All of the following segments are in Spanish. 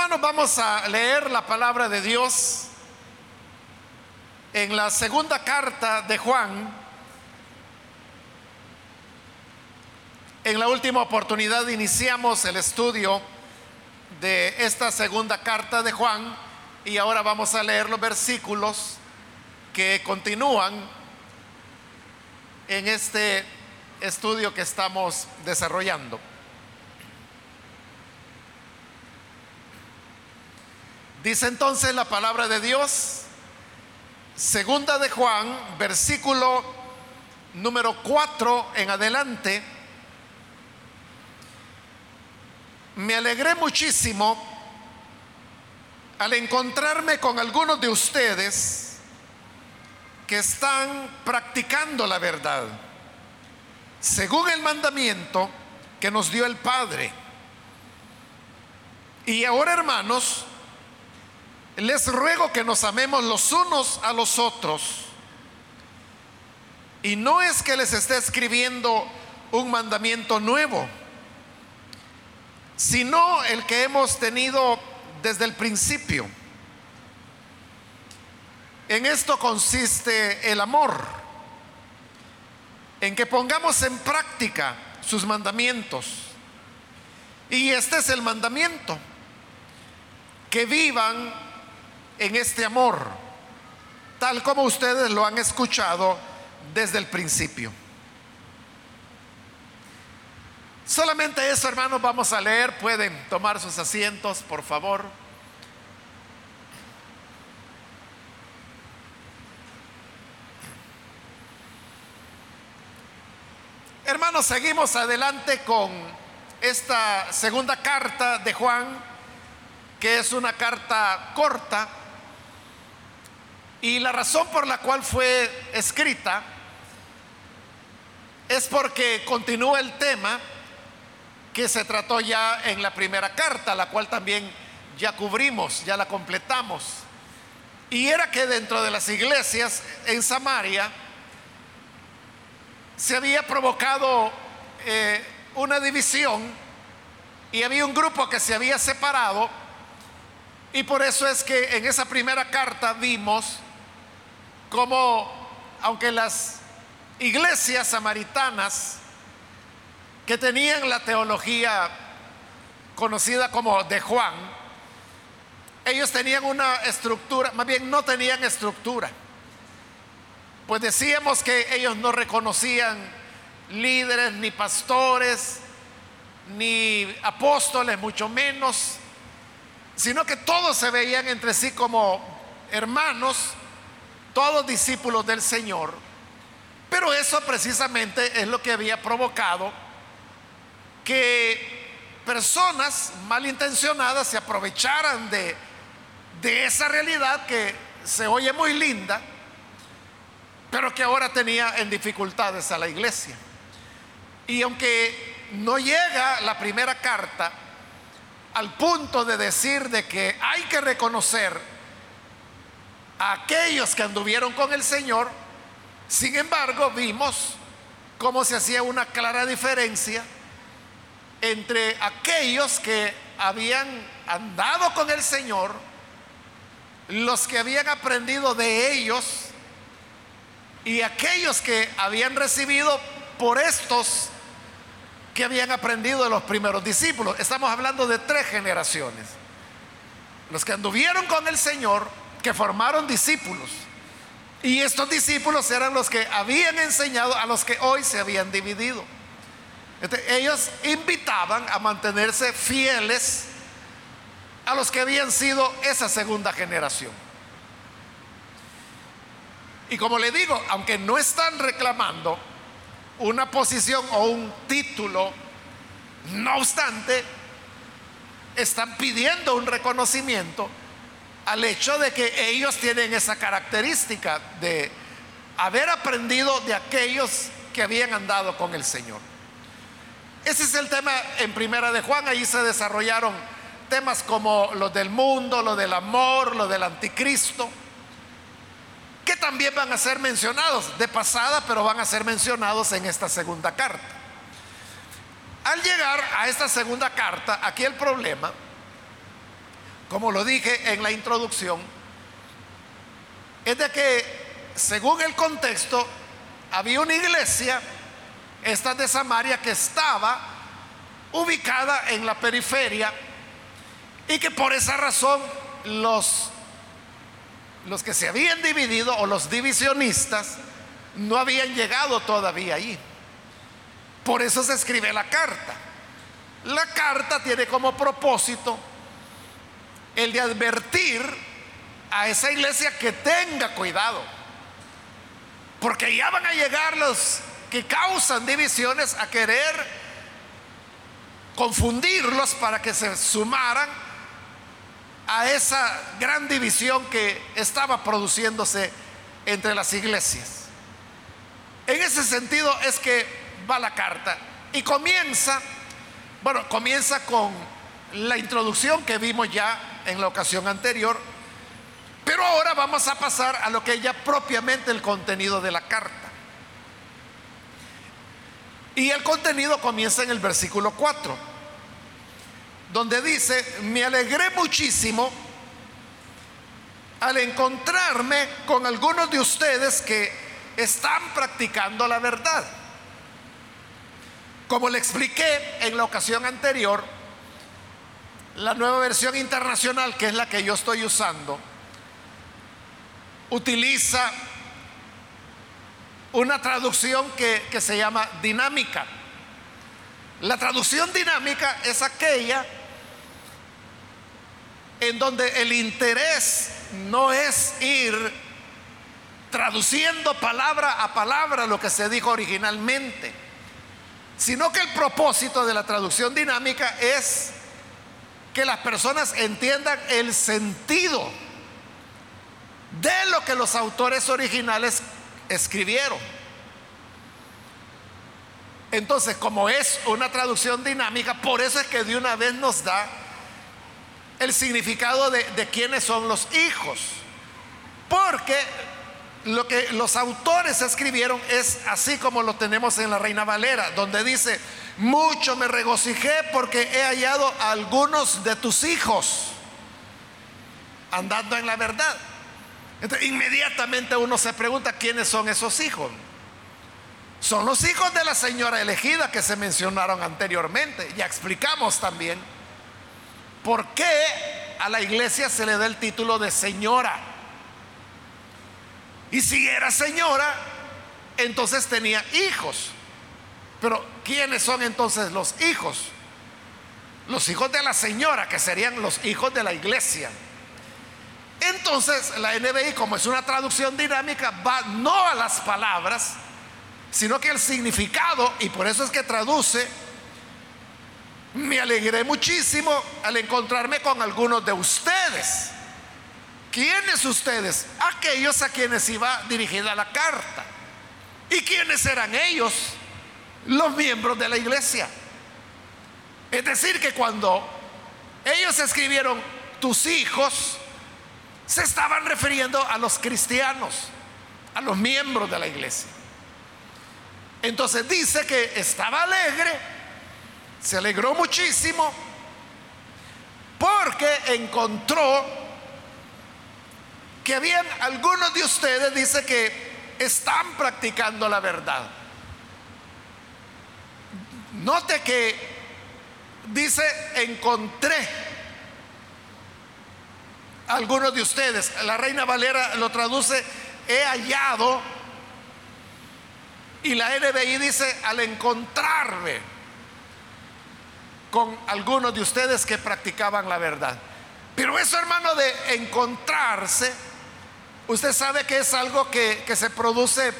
Hermanos, vamos a leer la palabra de Dios en la segunda carta de Juan. En la última oportunidad iniciamos el estudio de esta segunda carta de Juan y ahora vamos a leer los versículos que continúan en este estudio que estamos desarrollando. Dice entonces la palabra de Dios, segunda de Juan, versículo número 4 en adelante. Me alegré muchísimo al encontrarme con algunos de ustedes que están practicando la verdad, según el mandamiento que nos dio el Padre. Y ahora, hermanos, les ruego que nos amemos los unos a los otros. Y no es que les esté escribiendo un mandamiento nuevo, sino el que hemos tenido desde el principio. En esto consiste el amor, en que pongamos en práctica sus mandamientos. Y este es el mandamiento, que vivan en este amor, tal como ustedes lo han escuchado desde el principio. Solamente eso, hermanos, vamos a leer. Pueden tomar sus asientos, por favor. Hermanos, seguimos adelante con esta segunda carta de Juan, que es una carta corta, y la razón por la cual fue escrita es porque continúa el tema que se trató ya en la primera carta, la cual también ya cubrimos, ya la completamos. Y era que dentro de las iglesias en Samaria se había provocado eh, una división y había un grupo que se había separado y por eso es que en esa primera carta vimos como aunque las iglesias samaritanas que tenían la teología conocida como de Juan, ellos tenían una estructura, más bien no tenían estructura. Pues decíamos que ellos no reconocían líderes, ni pastores, ni apóstoles, mucho menos, sino que todos se veían entre sí como hermanos todos discípulos del Señor. Pero eso precisamente es lo que había provocado que personas malintencionadas se aprovecharan de, de esa realidad que se oye muy linda, pero que ahora tenía en dificultades a la iglesia. Y aunque no llega la primera carta al punto de decir de que hay que reconocer aquellos que anduvieron con el Señor, sin embargo, vimos cómo se hacía una clara diferencia entre aquellos que habían andado con el Señor, los que habían aprendido de ellos y aquellos que habían recibido por estos que habían aprendido de los primeros discípulos. Estamos hablando de tres generaciones. Los que anduvieron con el Señor, que formaron discípulos. Y estos discípulos eran los que habían enseñado a los que hoy se habían dividido. ellos invitaban a mantenerse fieles a los que habían sido esa segunda generación. Y como le digo, aunque no están reclamando una posición o un título, no obstante, están pidiendo un reconocimiento al hecho de que ellos tienen esa característica de haber aprendido de aquellos que habían andado con el Señor. Ese es el tema en primera de Juan, ahí se desarrollaron temas como lo del mundo, lo del amor, lo del anticristo, que también van a ser mencionados de pasada, pero van a ser mencionados en esta segunda carta. Al llegar a esta segunda carta, aquí el problema como lo dije en la introducción, es de que según el contexto había una iglesia, esta de Samaria, que estaba ubicada en la periferia y que por esa razón los, los que se habían dividido o los divisionistas no habían llegado todavía allí. Por eso se escribe la carta. La carta tiene como propósito el de advertir a esa iglesia que tenga cuidado. Porque ya van a llegar los que causan divisiones a querer confundirlos para que se sumaran a esa gran división que estaba produciéndose entre las iglesias. En ese sentido es que va la carta y comienza, bueno, comienza con la introducción que vimos ya en la ocasión anterior, pero ahora vamos a pasar a lo que es ya propiamente el contenido de la carta. Y el contenido comienza en el versículo 4, donde dice, me alegré muchísimo al encontrarme con algunos de ustedes que están practicando la verdad. Como le expliqué en la ocasión anterior, la nueva versión internacional, que es la que yo estoy usando, utiliza una traducción que, se llama dinámica. La traducción dinámica es aquella en donde el interés no es ir traduciendo palabra a palabra lo que se dijo originalmente, sino que el propósito de la traducción dinámica es que las personas entiendan el sentido de lo que los autores originales escribieron. Entonces, como es una traducción dinámica, por eso es que de una vez nos da el significado de, de quiénes son los hijos. Porque lo que los autores escribieron es así como lo tenemos en la Reina Valera, donde dice, mucho me regocijé porque he hallado a algunos de tus hijos andando en la verdad. Entonces, inmediatamente uno se pregunta quiénes son esos hijos. Son los hijos de la señora elegida que se mencionaron anteriormente. Ya explicamos también por qué a la iglesia se le da el título de señora. Y si era señora, entonces tenía hijos. Pero ¿quiénes son entonces los hijos? Los hijos de la señora, que serían los hijos de la iglesia. Entonces la NBI, como es una traducción dinámica, va no a las palabras, sino que el significado, y por eso es que traduce, me alegré muchísimo al encontrarme con algunos de ustedes ¿Quiénes ustedes? Aquellos a quienes iba dirigida la carta. ¿Y quiénes eran ellos? Los miembros de la iglesia. Es decir, que cuando ellos escribieron tus hijos, se estaban refiriendo a los cristianos, a los miembros de la iglesia. Entonces dice que estaba alegre, se alegró muchísimo, porque encontró que habían algunos de ustedes, dice que están practicando la verdad. Note que dice, encontré algunos de ustedes. La reina Valera lo traduce, he hallado. Y la NBI dice, al encontrarme con algunos de ustedes que practicaban la verdad. Pero eso, hermano, de encontrarse, Usted sabe que es algo que, se produce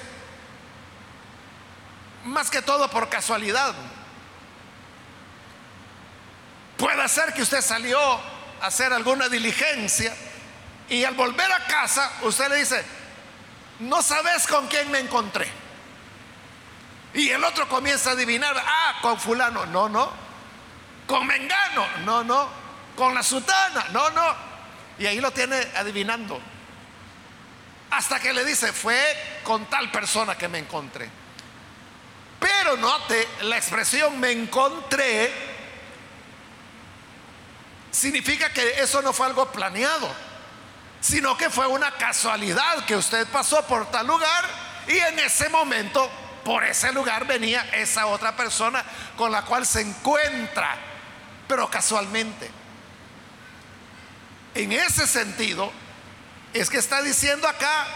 más que todo por casualidad. Puede ser que usted salió a hacer alguna diligencia y al volver a casa usted le dice, no sabes con quién me encontré. Y el otro comienza a adivinar, ah, con fulano, no, no. Con Mengano, no, no. Con la sutana, no, no. Y ahí lo tiene adivinando. Hasta que le dice, fue con tal persona que me encontré. Pero note la expresión me encontré significa que eso no fue algo planeado, sino que fue una casualidad que usted pasó por tal lugar y en ese momento por ese lugar venía esa otra persona con la cual se encuentra, pero casualmente. En ese sentido, es que está diciendo acá,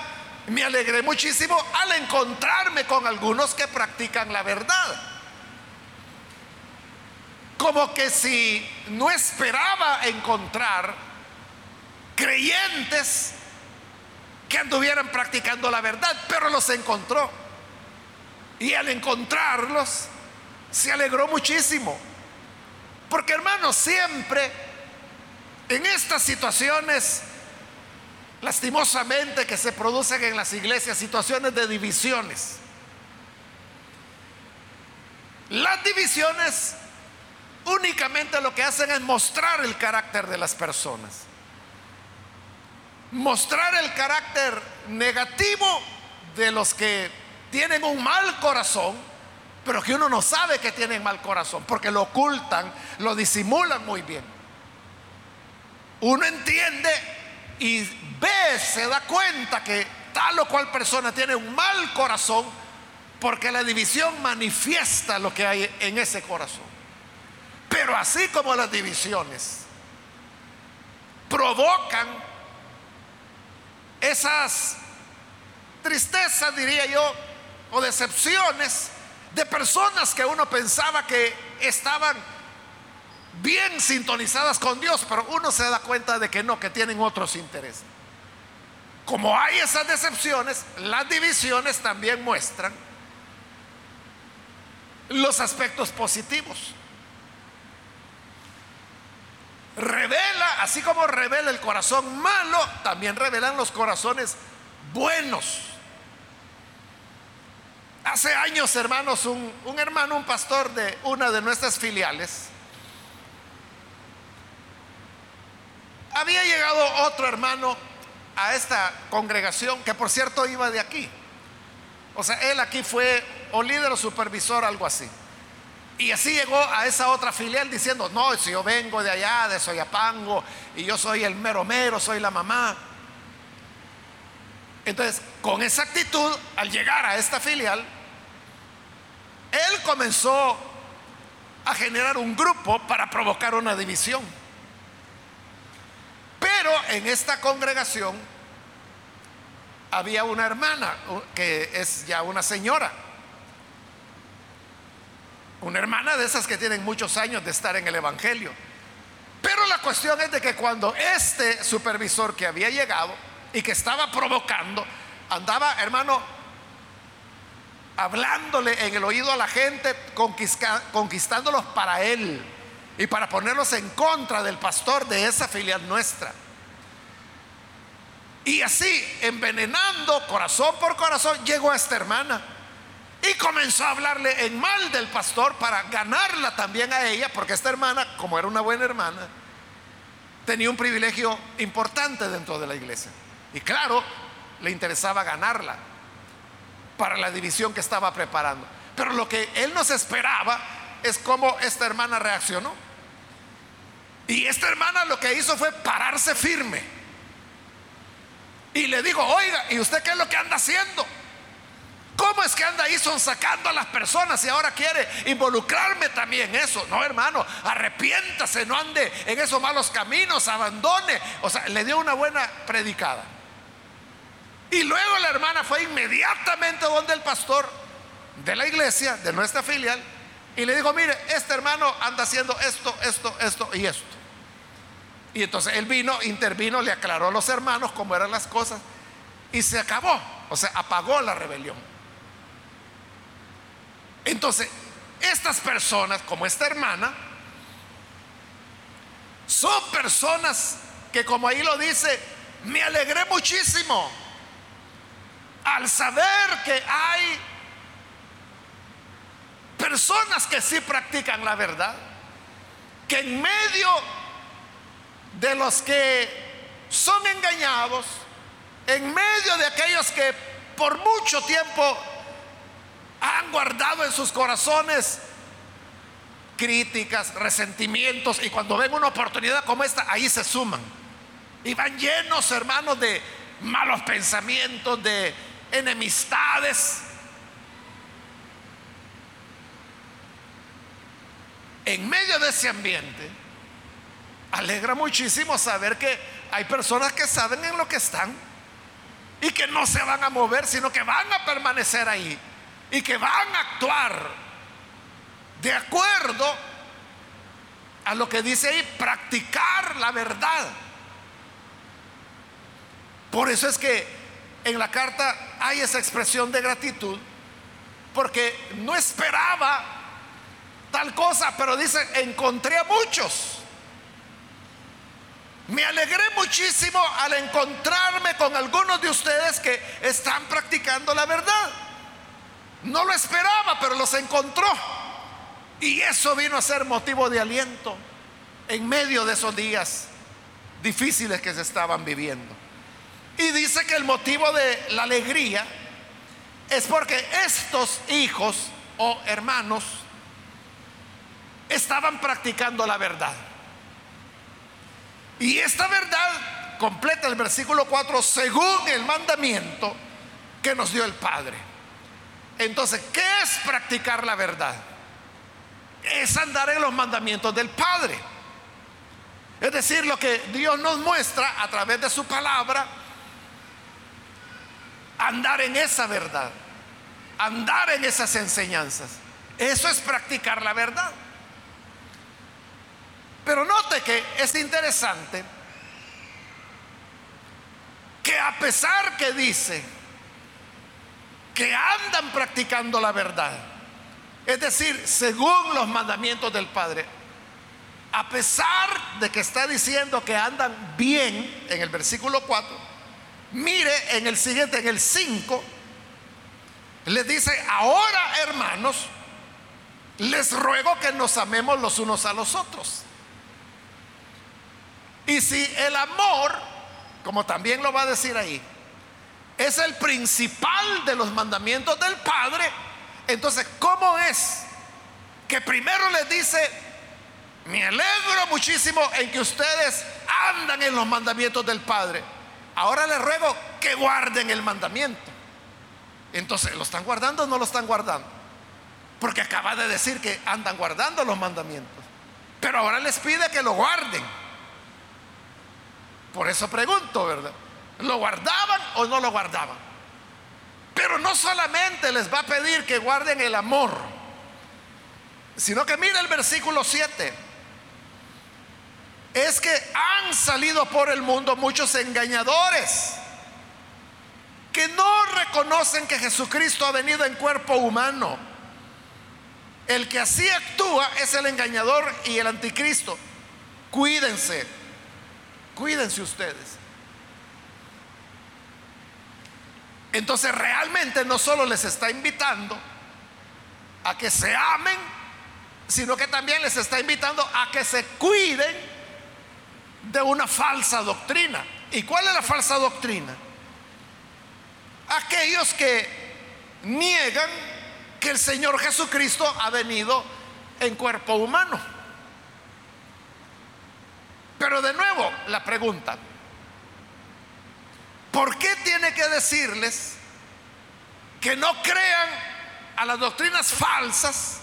me alegré muchísimo al encontrarme con algunos que practican la verdad. Como que si no esperaba encontrar creyentes que anduvieran practicando la verdad, pero los encontró. Y al encontrarlos, se alegró muchísimo. Porque hermanos, siempre en estas situaciones, lastimosamente que se producen en las iglesias, situaciones de divisiones. Las divisiones únicamente lo que hacen es mostrar el carácter de las personas. Mostrar el carácter negativo de los que tienen un mal corazón, pero que uno no sabe que tienen mal corazón, porque lo ocultan, lo disimulan muy bien. Uno entiende y ve, se da cuenta que tal o cual persona tiene un mal corazón, porque la división manifiesta lo que hay en ese corazón. Pero así como las divisiones provocan esas tristezas, diría yo, o decepciones de personas que uno pensaba que estaban bien sintonizadas con Dios, pero uno se da cuenta de que no, que tienen otros intereses. Como hay esas decepciones, las divisiones también muestran los aspectos positivos. Revela, así como revela el corazón malo, también revelan los corazones buenos. Hace años, hermanos, un, hermano, un pastor de una de nuestras filiales, había llegado otro hermano a esta congregación, que por cierto iba de aquí. O sea, él aquí fue o líder o supervisor, algo así. Y así llegó a esa otra filial diciendo, no, si yo vengo de allá, de Soyapango, y yo soy el mero mero, soy la mamá. Entonces, con esa actitud, al llegar a esta filial, él comenzó a generar un grupo para provocar una división. Pero en esta congregación había una hermana que es ya una señora una hermana de esas que tienen muchos años de estar en el Evangelio. Pero la cuestión es de que cuando este supervisor que había llegado y que estaba provocando, andaba, hermano, hablándole en el oído a la gente, conquistándolos para él y para ponerlos en contra del pastor de esa filial nuestra. Y así, envenenando corazón por corazón, llegó a esta hermana. Y comenzó a hablarle en mal del pastor para ganarla también a ella, porque esta hermana, como era una buena hermana, tenía un privilegio importante dentro de la iglesia. Y claro, le interesaba ganarla para la división que estaba preparando. Pero lo que él nos esperaba es cómo esta hermana reaccionó. Y esta hermana lo que hizo fue pararse firme. Y le digo, oiga, ¿y usted qué es lo que anda haciendo? ¿Cómo es que anda ahí sacando a las personas y ahora quiere involucrarme también en eso? No, hermano, arrepiéntase, no ande en esos malos caminos, abandone. O sea, le dio una buena predicada. Y luego la hermana fue inmediatamente donde el pastor de la iglesia, de nuestra filial, y le dijo, mire, este hermano anda haciendo esto, esto, esto y esto. Y entonces él vino, intervino, le aclaró a los hermanos cómo eran las cosas y se acabó. O sea, apagó la rebelión. Entonces, estas personas, como esta hermana, son personas que, como ahí lo dice, me alegré muchísimo al saber que hay personas que sí practican la verdad, que en medio de los que son engañados, en medio de aquellos que por mucho tiempo han guardado en sus corazones críticas, resentimientos, y cuando ven una oportunidad como esta, ahí se suman. Y van llenos, hermanos, de malos pensamientos, de enemistades. En medio de ese ambiente, alegra muchísimo saber que hay personas que saben en lo que están y que no se van a mover, sino que van a permanecer ahí y que van a actuar de acuerdo a lo que dice ahí, practicar la verdad. Por eso es que en la carta hay esa expresión de gratitud, porque no esperaba tal cosa, pero dice, encontré a muchos. Me alegré muchísimo al encontrarme con algunos de ustedes que están practicando la verdad. No lo esperaba, pero los encontró. Y eso vino a ser motivo de aliento en medio de esos días difíciles que se estaban viviendo. Y dice que el motivo de la alegría es porque estos hijos o hermanos estaban practicando la verdad. Y esta verdad completa el versículo 4 según el mandamiento que nos dio el Padre. Entonces, ¿qué es practicar la verdad? Es andar en los mandamientos del Padre. Es decir, lo que Dios nos muestra a través de su palabra andar en esa verdad, andar en esas enseñanzas. Eso es practicar la verdad. Pero note que es interesante que a pesar que dice que andan practicando la verdad, es decir, según los mandamientos del Padre, a pesar de que está diciendo que andan bien en el versículo 4, Mire en el siguiente, en el 5, le dice, ahora hermanos, les ruego que nos amemos los unos a los otros. Y si el amor, como también lo va a decir ahí, es el principal de los mandamientos del Padre, entonces, ¿cómo es que primero les dice, me alegro muchísimo en que ustedes andan en los mandamientos del Padre? Ahora les ruego que guarden el mandamiento. Entonces, ¿lo están guardando o no lo están guardando? Porque acaba de decir que andan guardando los mandamientos. Pero ahora les pide que lo guarden. Por eso pregunto, ¿verdad? ¿Lo guardaban o no lo guardaban? Pero no solamente les va a pedir que guarden el amor, sino que mire el versículo 7 es que han salido por el mundo muchos engañadores que no reconocen que Jesucristo ha venido en cuerpo humano. El que así actúa es el engañador y el anticristo. Cuídense, cuídense ustedes. Entonces realmente no solo les está invitando a que se amen, sino que también les está invitando a que se cuiden de una falsa doctrina. ¿Y cuál es la falsa doctrina? Aquellos que niegan que el Señor Jesucristo ha venido en cuerpo humano. Pero de nuevo, la pregunta, ¿por qué tiene que decirles que no crean a las doctrinas falsas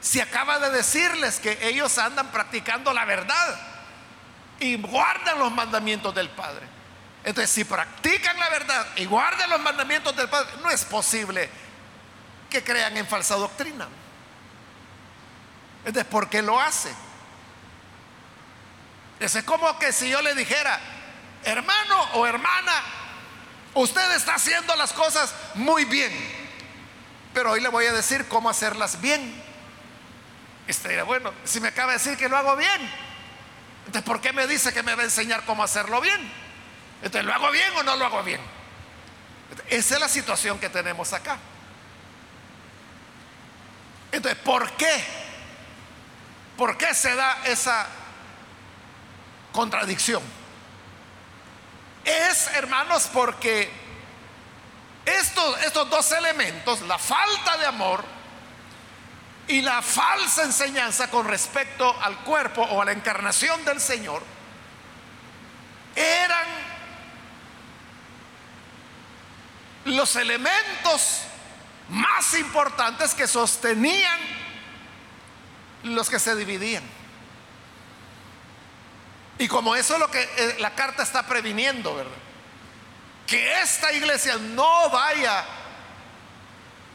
si acaba de decirles que ellos andan practicando la verdad? y guardan los mandamientos del Padre. Entonces, si practican la verdad y guardan los mandamientos del Padre, no es posible que crean en falsa doctrina. Entonces, ¿por qué lo hace? Es como que si yo le dijera, hermano o hermana, usted está haciendo las cosas muy bien, pero hoy le voy a decir cómo hacerlas bien. Este, bueno, si me acaba de decir que lo hago bien, entonces, ¿por qué me dice que me va a enseñar cómo hacerlo bien? Entonces, ¿lo hago bien o no lo hago bien? esa es la situación que tenemos acá. Entonces, ¿por qué? ¿Por qué se da esa contradicción? Es, hermanos, porque estos, estos dos elementos, la falta de amor y la falsa enseñanza con respecto al cuerpo o a la encarnación del Señor eran los elementos más importantes que sostenían los que se dividían. Y como eso es lo que eh, la carta está previniendo, ¿verdad? Que esta iglesia no vaya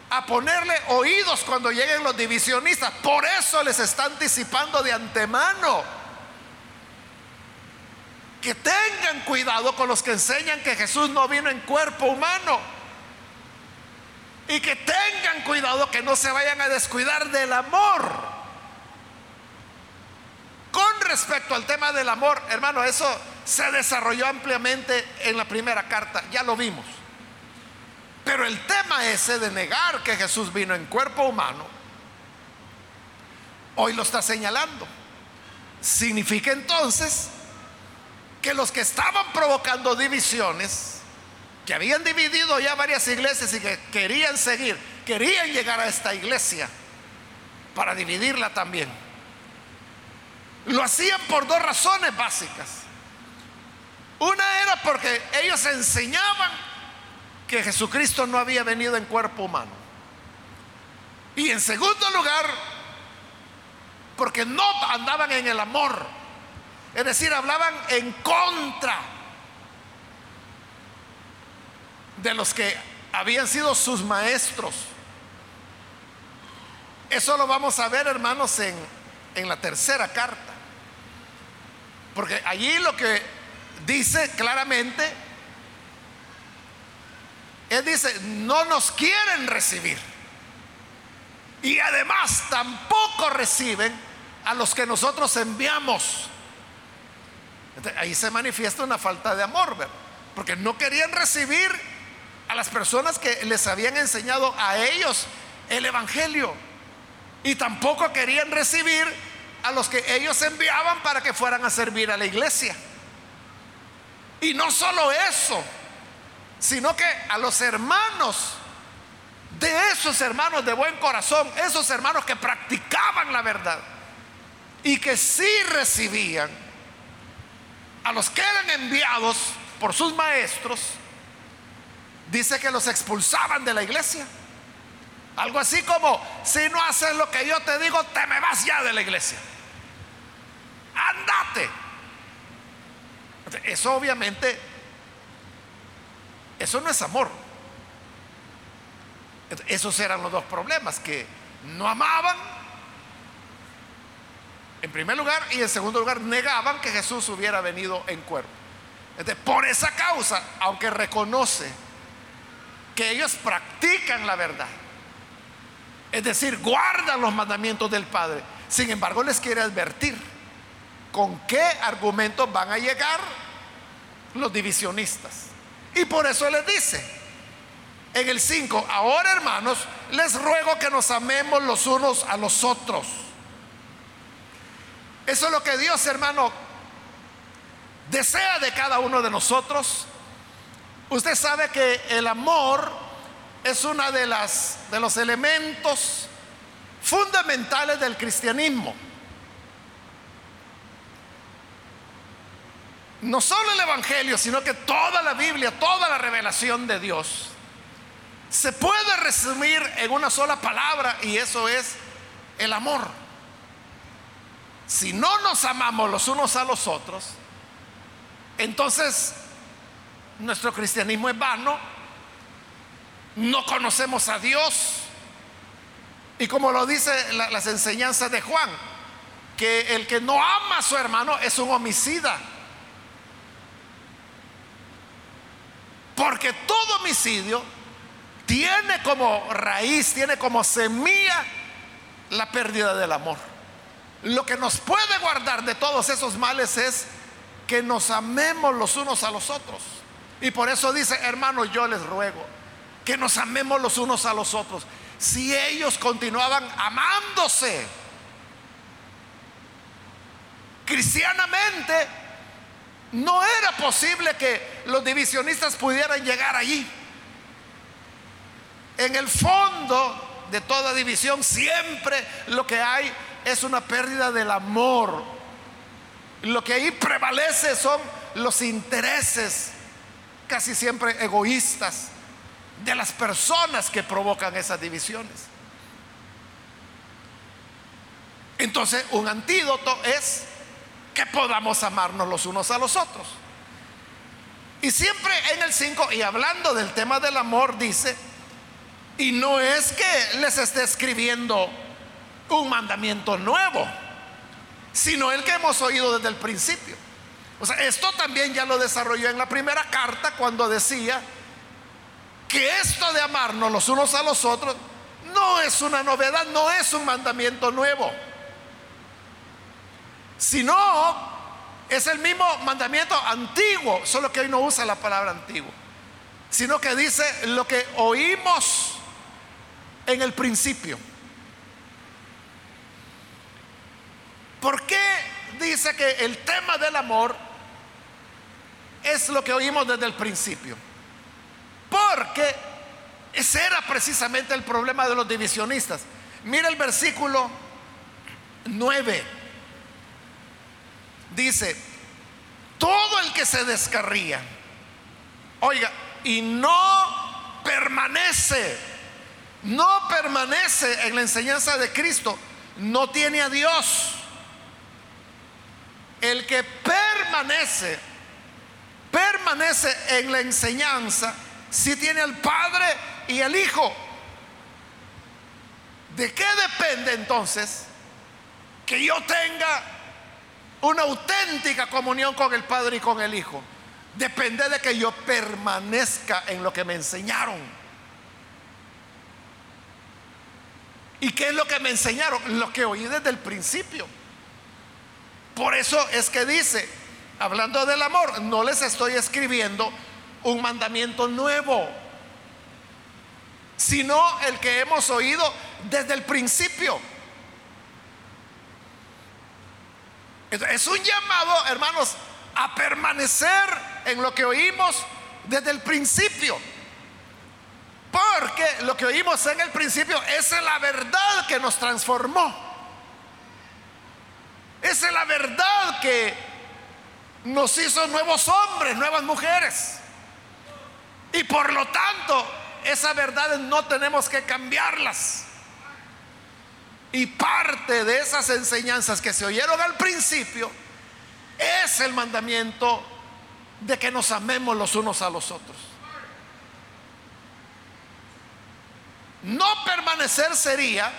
a ponerle oídos cuando lleguen los divisionistas. Por eso les está anticipando de antemano. Que tengan cuidado con los que enseñan que Jesús no vino en cuerpo humano. Y que tengan cuidado que no se vayan a descuidar del amor. Respecto al tema del amor, hermano, eso se desarrolló ampliamente en la primera carta, ya lo vimos. Pero el tema ese de negar que Jesús vino en cuerpo humano, hoy lo está señalando. Significa entonces que los que estaban provocando divisiones, que habían dividido ya varias iglesias y que querían seguir, querían llegar a esta iglesia para dividirla también lo hacían por dos razones básicas. Una era porque ellos enseñaban que Jesucristo no había venido en cuerpo humano. Y en segundo lugar, porque no andaban en el amor. Es decir, hablaban en contra de los que habían sido sus maestros. Eso lo vamos a ver, hermanos, en, en la tercera carta. Porque allí lo que dice claramente, Él dice, no nos quieren recibir. Y además tampoco reciben a los que nosotros enviamos. ahí se manifiesta una falta de amor, ¿verdad? Porque no querían recibir a las personas que les habían enseñado a ellos el Evangelio. Y tampoco querían recibir a los que ellos enviaban para que fueran a servir a la iglesia. Y no solo eso, sino que a los hermanos, de esos hermanos de buen corazón, esos hermanos que practicaban la verdad y que sí recibían, a los que eran enviados por sus maestros, dice que los expulsaban de la iglesia. Algo así como, si no haces lo que yo te digo, te me vas ya de la iglesia. Andate. Eso obviamente, eso no es amor. Esos eran los dos problemas, que no amaban, en primer lugar, y en segundo lugar, negaban que Jesús hubiera venido en cuerpo. por esa causa, aunque reconoce que ellos practican la verdad, es decir, guardan los mandamientos del Padre. Sin embargo, les quiere advertir con qué argumentos van a llegar los divisionistas. Y por eso les dice en el 5, ahora hermanos, les ruego que nos amemos los unos a los otros. Eso es lo que Dios, hermano, desea de cada uno de nosotros. Usted sabe que el amor es uno de, de los elementos fundamentales del cristianismo. No solo el Evangelio, sino que toda la Biblia, toda la revelación de Dios, se puede resumir en una sola palabra y eso es el amor. Si no nos amamos los unos a los otros, entonces nuestro cristianismo es vano no conocemos a Dios. Y como lo dice las enseñanzas de Juan, que el que no ama a su hermano es un homicida. Porque todo homicidio tiene como raíz, tiene como semilla la pérdida del amor. Lo que nos puede guardar de todos esos males es que nos amemos los unos a los otros. Y por eso dice, hermano, yo les ruego que nos amemos los unos a los otros. Si ellos continuaban amándose cristianamente, no era posible que los divisionistas pudieran llegar allí. En el fondo, de toda división, siempre lo que hay es una pérdida del amor. Lo que ahí prevalece son los intereses, casi siempre egoístas, de las personas que provocan esas divisiones. Entonces, un antídoto es que podamos amarnos los unos a los otros. Y siempre en el 5, y hablando del tema del amor, dice, y no es que les esté escribiendo un mandamiento nuevo, sino el que hemos oído desde el principio. O sea, esto también ya lo desarrolló en la primera carta cuando decía que esto de amarnos los unos a los otros no es una novedad, no es un mandamiento nuevo, sino es el mismo mandamiento antiguo, solo que hoy no usa la palabra antiguo, sino que dice lo que oímos en el principio. ¿Por qué dice que el tema del amor es lo que oímos desde el principio? Porque ese era precisamente el problema de los divisionistas. Mira el versículo 9 dice, todo el que se descarría, oiga, y no permanece, no permanece en la enseñanza de Cristo, no tiene a Dios. El que permanece, permanece en la enseñanza, si tiene al Padre y al Hijo. ¿De qué depende entonces que yo tenga una auténtica comunión con el Padre y con el Hijo, depende de que yo permanezca en lo que me enseñaron. ¿Y qué es lo que me enseñaron? Lo que oí desde el principio. Por eso es que dice, hablando del amor, no les estoy escribiendo un mandamiento nuevo, sino el que hemos oído desde el principio. Es un llamado, hermanos, a permanecer en lo que oímos desde el principio. Porque lo que oímos en el principio es la verdad que nos transformó. Es la verdad que nos hizo nuevos hombres, nuevas mujeres. Y por lo tanto, esas verdades no tenemos que cambiarlas. Y parte de esas enseñanzas que se oyeron al principio es el mandamiento de que nos amemos los unos a los otros. No permanecer sería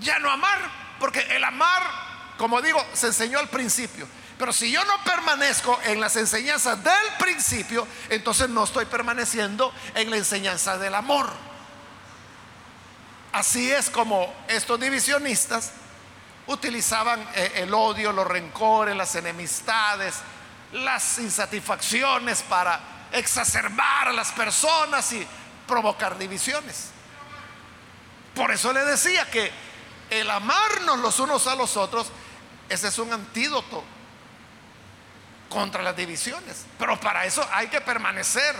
ya no amar, porque el amar, como digo, se enseñó al principio. Pero si yo no permanezco en las enseñanzas del principio, entonces no estoy permaneciendo en la enseñanza del amor. Así es como estos divisionistas utilizaban eh, el odio, los rencores, las enemistades, las insatisfacciones para exacerbar a las personas y provocar divisiones. Por eso le decía que el amarnos los unos a los otros, ese es un antídoto contra las divisiones. Pero para eso hay que permanecer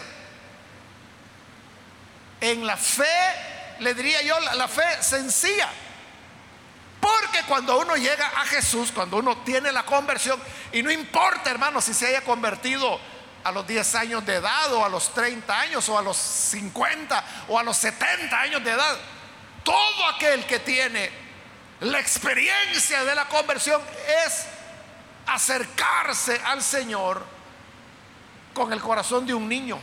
en la fe le diría yo, la, fe sencilla. Porque cuando uno llega a Jesús, cuando uno tiene la conversión, y no importa, hermano, si se haya convertido a los 10 años de edad, o a los 30 años, o a los 50, o a los 70 años de edad, todo aquel que tiene la experiencia de la conversión es acercarse al Señor con el corazón de un niño,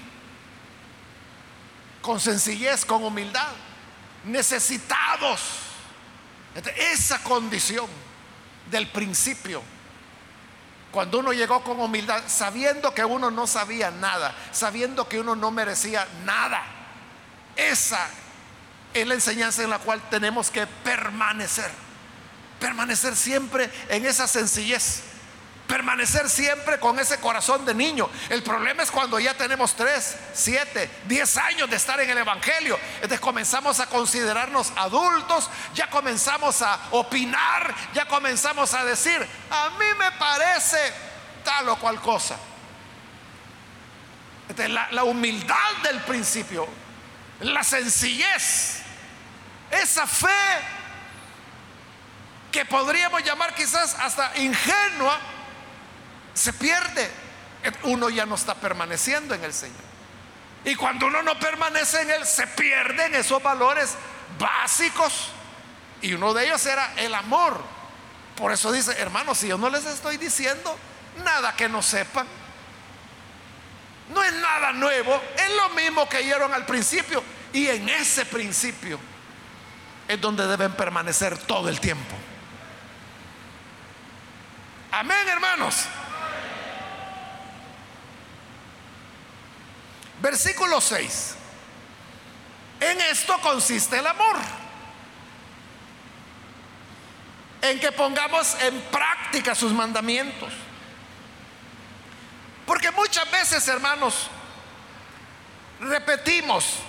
con sencillez, con humildad necesitados. Esa condición del principio, cuando uno llegó con humildad, sabiendo que uno no sabía nada, sabiendo que uno no merecía nada, esa es la enseñanza en la cual tenemos que permanecer, permanecer siempre en esa sencillez permanecer siempre con ese corazón de niño. El problema es cuando ya tenemos 3, 7, 10 años de estar en el Evangelio. Entonces comenzamos a considerarnos adultos, ya comenzamos a opinar, ya comenzamos a decir, a mí me parece tal o cual cosa. la, la humildad del principio la sencillez, esa fe que podríamos llamar quizás hasta ingenua, se pierde. Uno ya no está permaneciendo en el Señor. Y cuando uno no permanece en Él, se pierden esos valores básicos. Y uno de ellos era el amor. Por eso dice, hermanos, si yo no les estoy diciendo nada que no sepan, no es nada nuevo, es lo mismo que oyeron al principio. Y en ese principio es donde deben permanecer todo el tiempo. Amén, hermanos. Versículo 6. En esto consiste el amor. En que pongamos en práctica sus mandamientos. Porque muchas veces, hermanos, repetimos,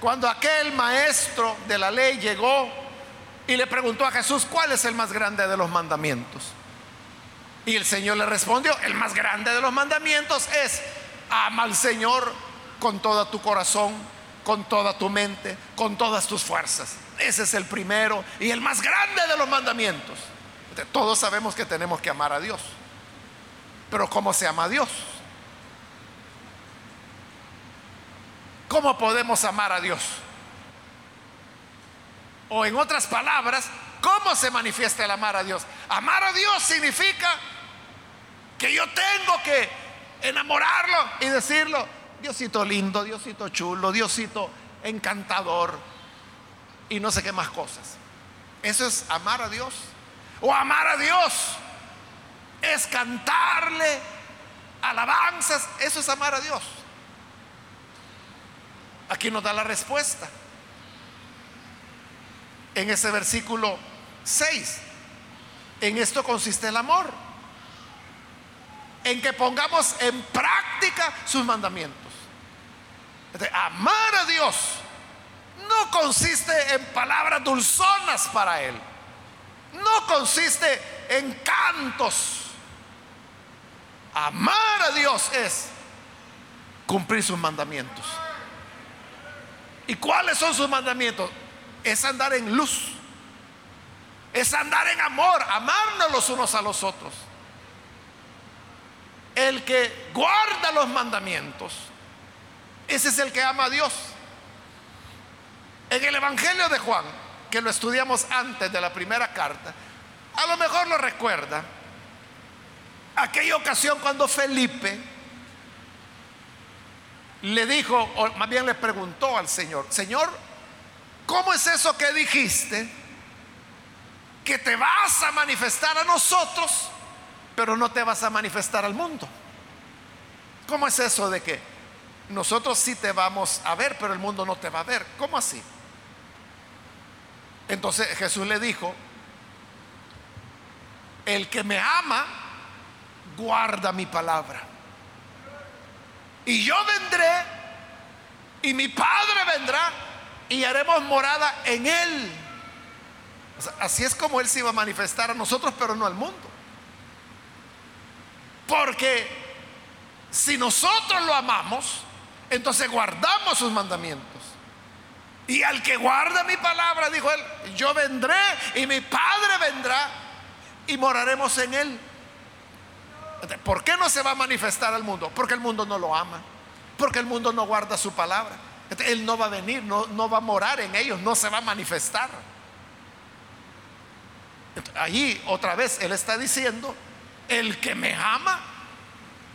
cuando aquel maestro de la ley llegó y le preguntó a Jesús, ¿cuál es el más grande de los mandamientos? Y el Señor le respondió, el más grande de los mandamientos es, ama al Señor con todo tu corazón, con toda tu mente, con todas tus fuerzas. Ese es el primero y el más grande de los mandamientos. Todos sabemos que tenemos que amar a Dios. Pero ¿cómo se ama a Dios? ¿Cómo podemos amar a Dios? O en otras palabras, ¿cómo se manifiesta el amar a Dios? Amar a Dios significa que yo tengo que enamorarlo y decirlo, Diosito lindo, Diosito chulo, Diosito encantador y no sé qué más cosas. Eso es amar a Dios. O amar a Dios es cantarle alabanzas. Eso es amar a Dios. Aquí nos da la respuesta. En ese versículo 6. En esto consiste el amor. En que pongamos en práctica sus mandamientos. amar a Dios no consiste en palabras dulzonas para Él. No consiste en cantos. Amar a Dios es cumplir sus mandamientos. ¿Y cuáles son sus mandamientos? Es andar en luz. Es andar en amor, amarnos los unos a los otros. El que guarda los mandamientos, ese es el que ama a Dios. En el Evangelio de Juan, que lo estudiamos antes de la primera carta, a lo mejor lo recuerda, aquella ocasión cuando Felipe le dijo, o más bien le preguntó al Señor, Señor, ¿cómo es eso que dijiste? Que te vas a manifestar a nosotros, pero no te vas a manifestar al mundo. ¿Cómo es eso de que nosotros sí te vamos a ver, pero el mundo no te va a ver? ¿Cómo así? Entonces Jesús le dijo, el que me ama, guarda mi palabra. Y yo vendré y mi Padre vendrá y haremos morada en Él. así es como Él se iba a manifestar a nosotros, pero no al mundo. Porque si nosotros lo amamos, entonces guardamos sus mandamientos. Y al que guarda mi palabra, dijo él, yo vendré y mi Padre vendrá y moraremos en Él. ¿Por qué no se va a manifestar al mundo? Porque el mundo no lo ama, porque el mundo no guarda su palabra. Él no va a venir, no, no va a morar en ellos, no se va a manifestar. Allí otra vez Él está diciendo, el que me ama,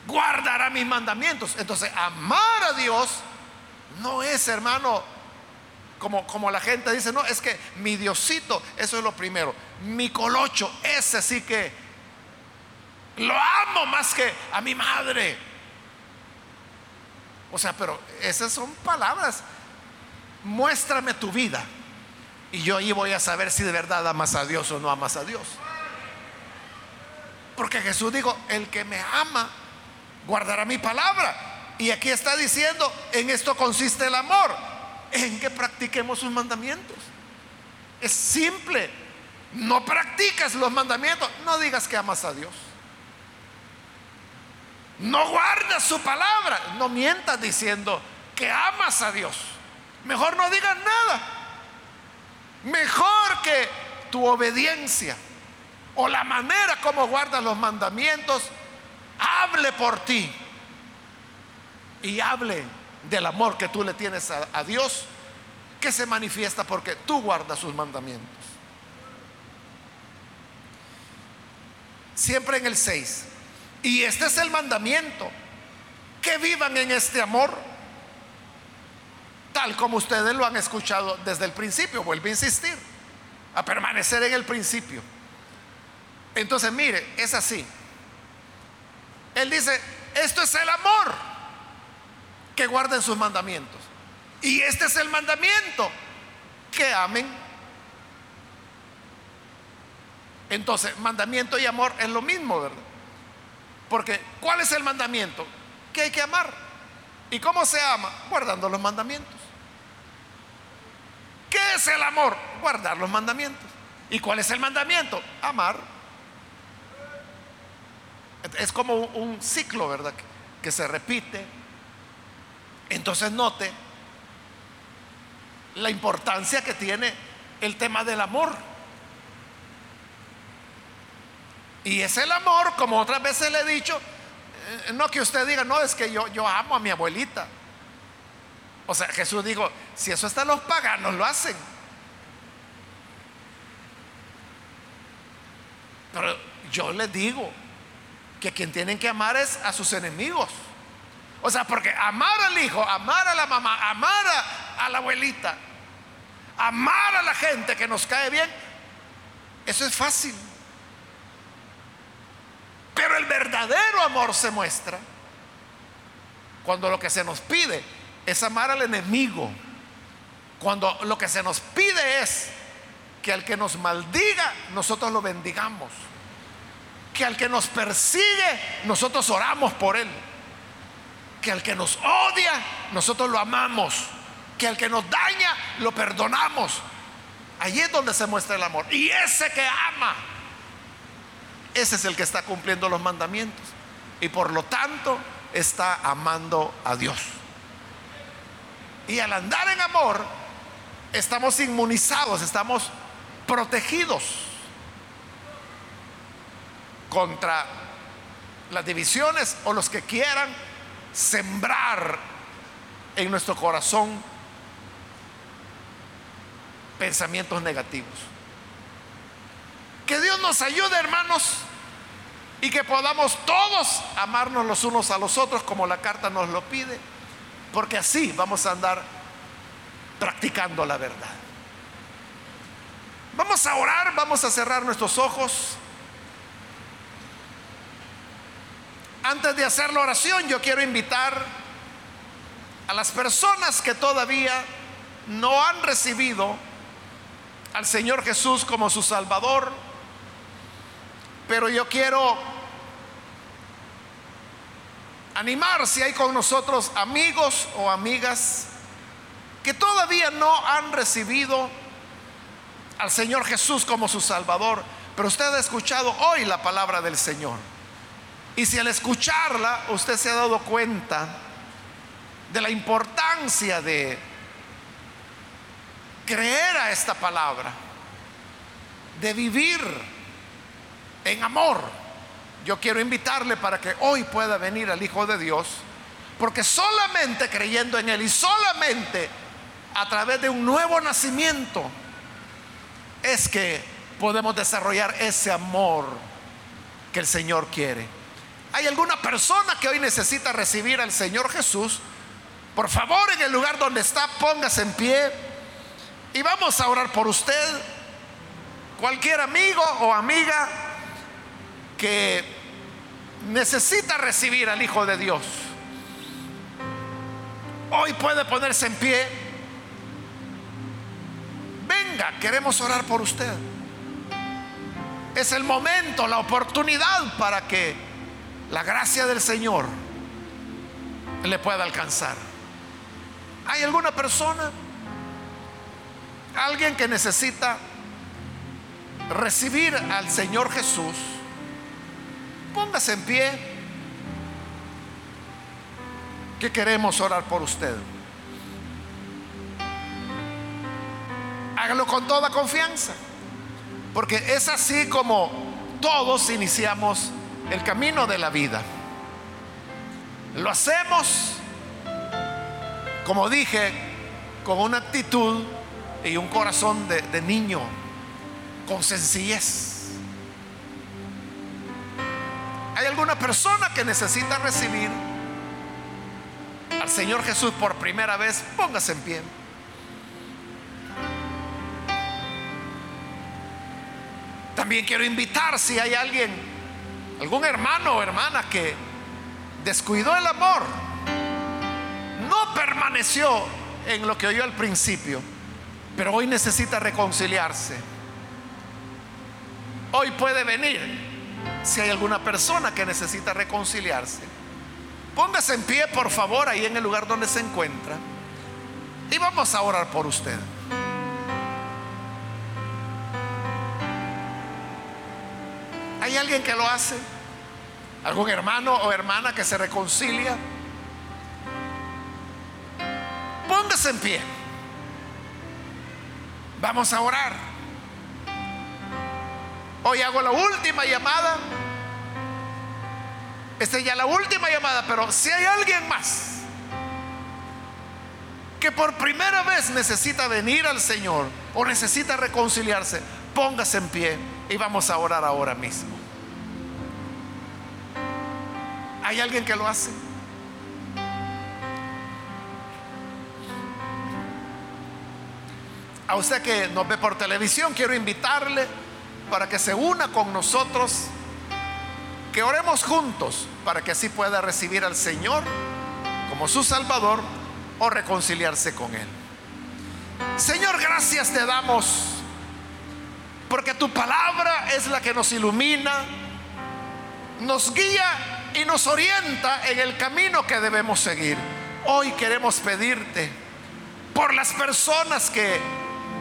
guardará mis mandamientos. Entonces, amar a Dios no es, hermano, como, como la gente dice, no, es que mi Diosito, eso es lo primero. Mi colocho, ese sí que lo amo más que a mi madre. O sea, pero esas son palabras. Muéstrame tu vida. Y yo ahí voy a saber si de verdad amas a Dios o no amas a Dios. Porque Jesús dijo, el que me ama, guardará mi palabra. Y aquí está diciendo, en esto consiste el amor, en que practiquemos sus mandamientos. Es simple. No practicas los mandamientos, no digas que amas a Dios. No guardas su palabra. No mientas diciendo que amas a Dios. mejor no digas nada. Mejor que tu obediencia o la manera como guardas los mandamientos hable por ti y hable del amor que tú le tienes a, Dios que se manifiesta porque tú guardas sus mandamientos. Siempre en el 6. Y este es el mandamiento, que vivan en este amor, tal como ustedes lo han escuchado desde el principio, vuelvo a insistir, a permanecer en el principio. Entonces, mire, es así. Él dice, esto es el amor, que guarden sus mandamientos. Y este es el mandamiento, que amen. Entonces, mandamiento y amor es lo mismo, ¿verdad? Porque, ¿cuál es el mandamiento? Que hay que amar. ¿Y cómo se ama? Guardando los mandamientos. ¿Qué es el amor? Guardar los mandamientos. ¿Y cuál es el mandamiento? Amar. Es como un ciclo, ¿verdad? Que se repite. Entonces note la importancia que tiene el tema del amor. Y es el amor, como otras veces le he dicho, eh, no que usted diga, no, es que yo, yo amo a mi abuelita. O sea, Jesús dijo, si eso está los paganos, lo hacen. Pero yo les digo que quien tienen que amar es a sus enemigos. O sea, porque amar al hijo, amar a la mamá, amar a, a la abuelita, amar a la gente que nos cae bien, eso es fácil. Pero el verdadero amor se muestra cuando lo que se nos pide es amar al enemigo. Cuando lo que se nos pide es que al que nos maldiga, nosotros lo bendigamos. Que al que nos persigue, nosotros oramos por él. Que al que nos odia, nosotros lo amamos que al que nos daña lo perdonamos. Allí es donde se muestra el amor. Y ese que ama, ese es el que está cumpliendo los mandamientos. Y por lo tanto está amando a Dios. Y al andar en amor, estamos inmunizados, estamos protegidos contra las divisiones o los que quieran sembrar en nuestro corazón pensamientos negativos. Que Dios nos ayude, hermanos, y que podamos todos amarnos los unos a los otros como la carta nos lo pide, porque así vamos a andar practicando la verdad. Vamos a orar, vamos a cerrar nuestros ojos. Antes de hacer la oración, yo quiero invitar a las personas que todavía no han recibido al Señor Jesús como su Salvador, pero yo quiero animar si hay con nosotros amigos o amigas que todavía no han recibido al Señor Jesús como su Salvador, pero usted ha escuchado hoy la palabra del Señor. Y si al escucharla usted se ha dado cuenta de la importancia de creer a esta palabra, de vivir en amor, yo quiero invitarle para que hoy pueda venir al Hijo de Dios, porque solamente creyendo en Él y solamente a través de un nuevo nacimiento es que podemos desarrollar ese amor que el Señor quiere. ¿Hay alguna persona que hoy necesita recibir al Señor Jesús? Por favor, en el lugar donde está, póngase en pie y vamos a orar por usted. Cualquier amigo o amiga que necesita recibir al Hijo de Dios, hoy puede ponerse en pie. Venga, queremos orar por usted. Es el momento, la oportunidad para que la gracia del Señor le pueda alcanzar. ¿Hay alguna persona? Alguien que necesita recibir al Señor Jesús, póngase en pie, que queremos orar por usted. hágalo con toda confianza. Porque es así como todos iniciamos el camino de la vida. Lo hacemos, como dije, con una actitud y un corazón de, niño, con sencillez. ¿Hay alguna persona que necesita recibir al Señor Jesús por primera vez? Póngase en pie. También quiero invitar si hay alguien, algún hermano o hermana que descuidó el amor, no permaneció en lo que oyó al principio, pero hoy necesita reconciliarse. Hoy puede venir si hay alguna persona que necesita reconciliarse. Póngase en pie, por favor, ahí en el lugar donde se encuentra. Y vamos a orar por usted. ¿Hay alguien que lo hace? ¿Algún hermano o hermana que se reconcilia? Póngase en pie. Vamos a orar. Hoy hago la última llamada. Esta es ya la última llamada, pero si hay alguien más que por primera vez necesita venir al Señor o necesita reconciliarse, póngase en pie y vamos a orar ahora mismo. ¿Hay alguien que lo hace? A usted que nos ve por televisión, quiero invitarle para que se una con nosotros, que oremos juntos para que así pueda recibir al Señor como su Salvador o reconciliarse con Él. Señor, gracias te damos porque tu palabra es la que nos ilumina, nos guía y nos orienta en el camino que debemos seguir. Hoy queremos pedirte por las personas que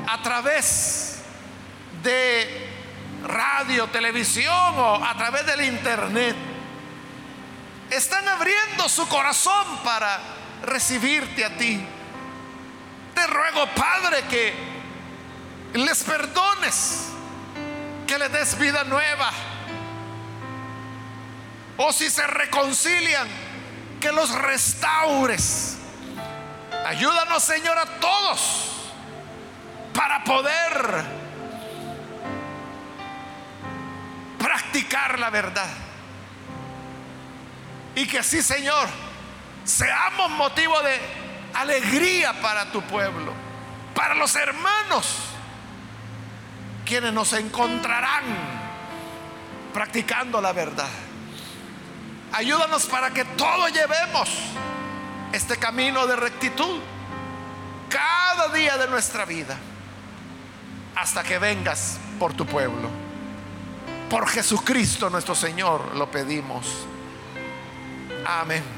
a través de radio, televisión o a través del internet están abriendo su corazón para recibirte a ti. Te ruego, Padre, que les perdones, que les des vida nueva o si se reconcilian, que los restaures. Ayúdanos, Señor, a todos para poder practicar la verdad. Y que así, Señor, seamos motivo de alegría para tu pueblo, para los hermanos, quienes nos encontrarán practicando la verdad. Ayúdanos para que todos llevemos este camino de rectitud cada día de nuestra vida hasta que vengas por tu pueblo. Por Jesucristo nuestro Señor lo pedimos. Amén.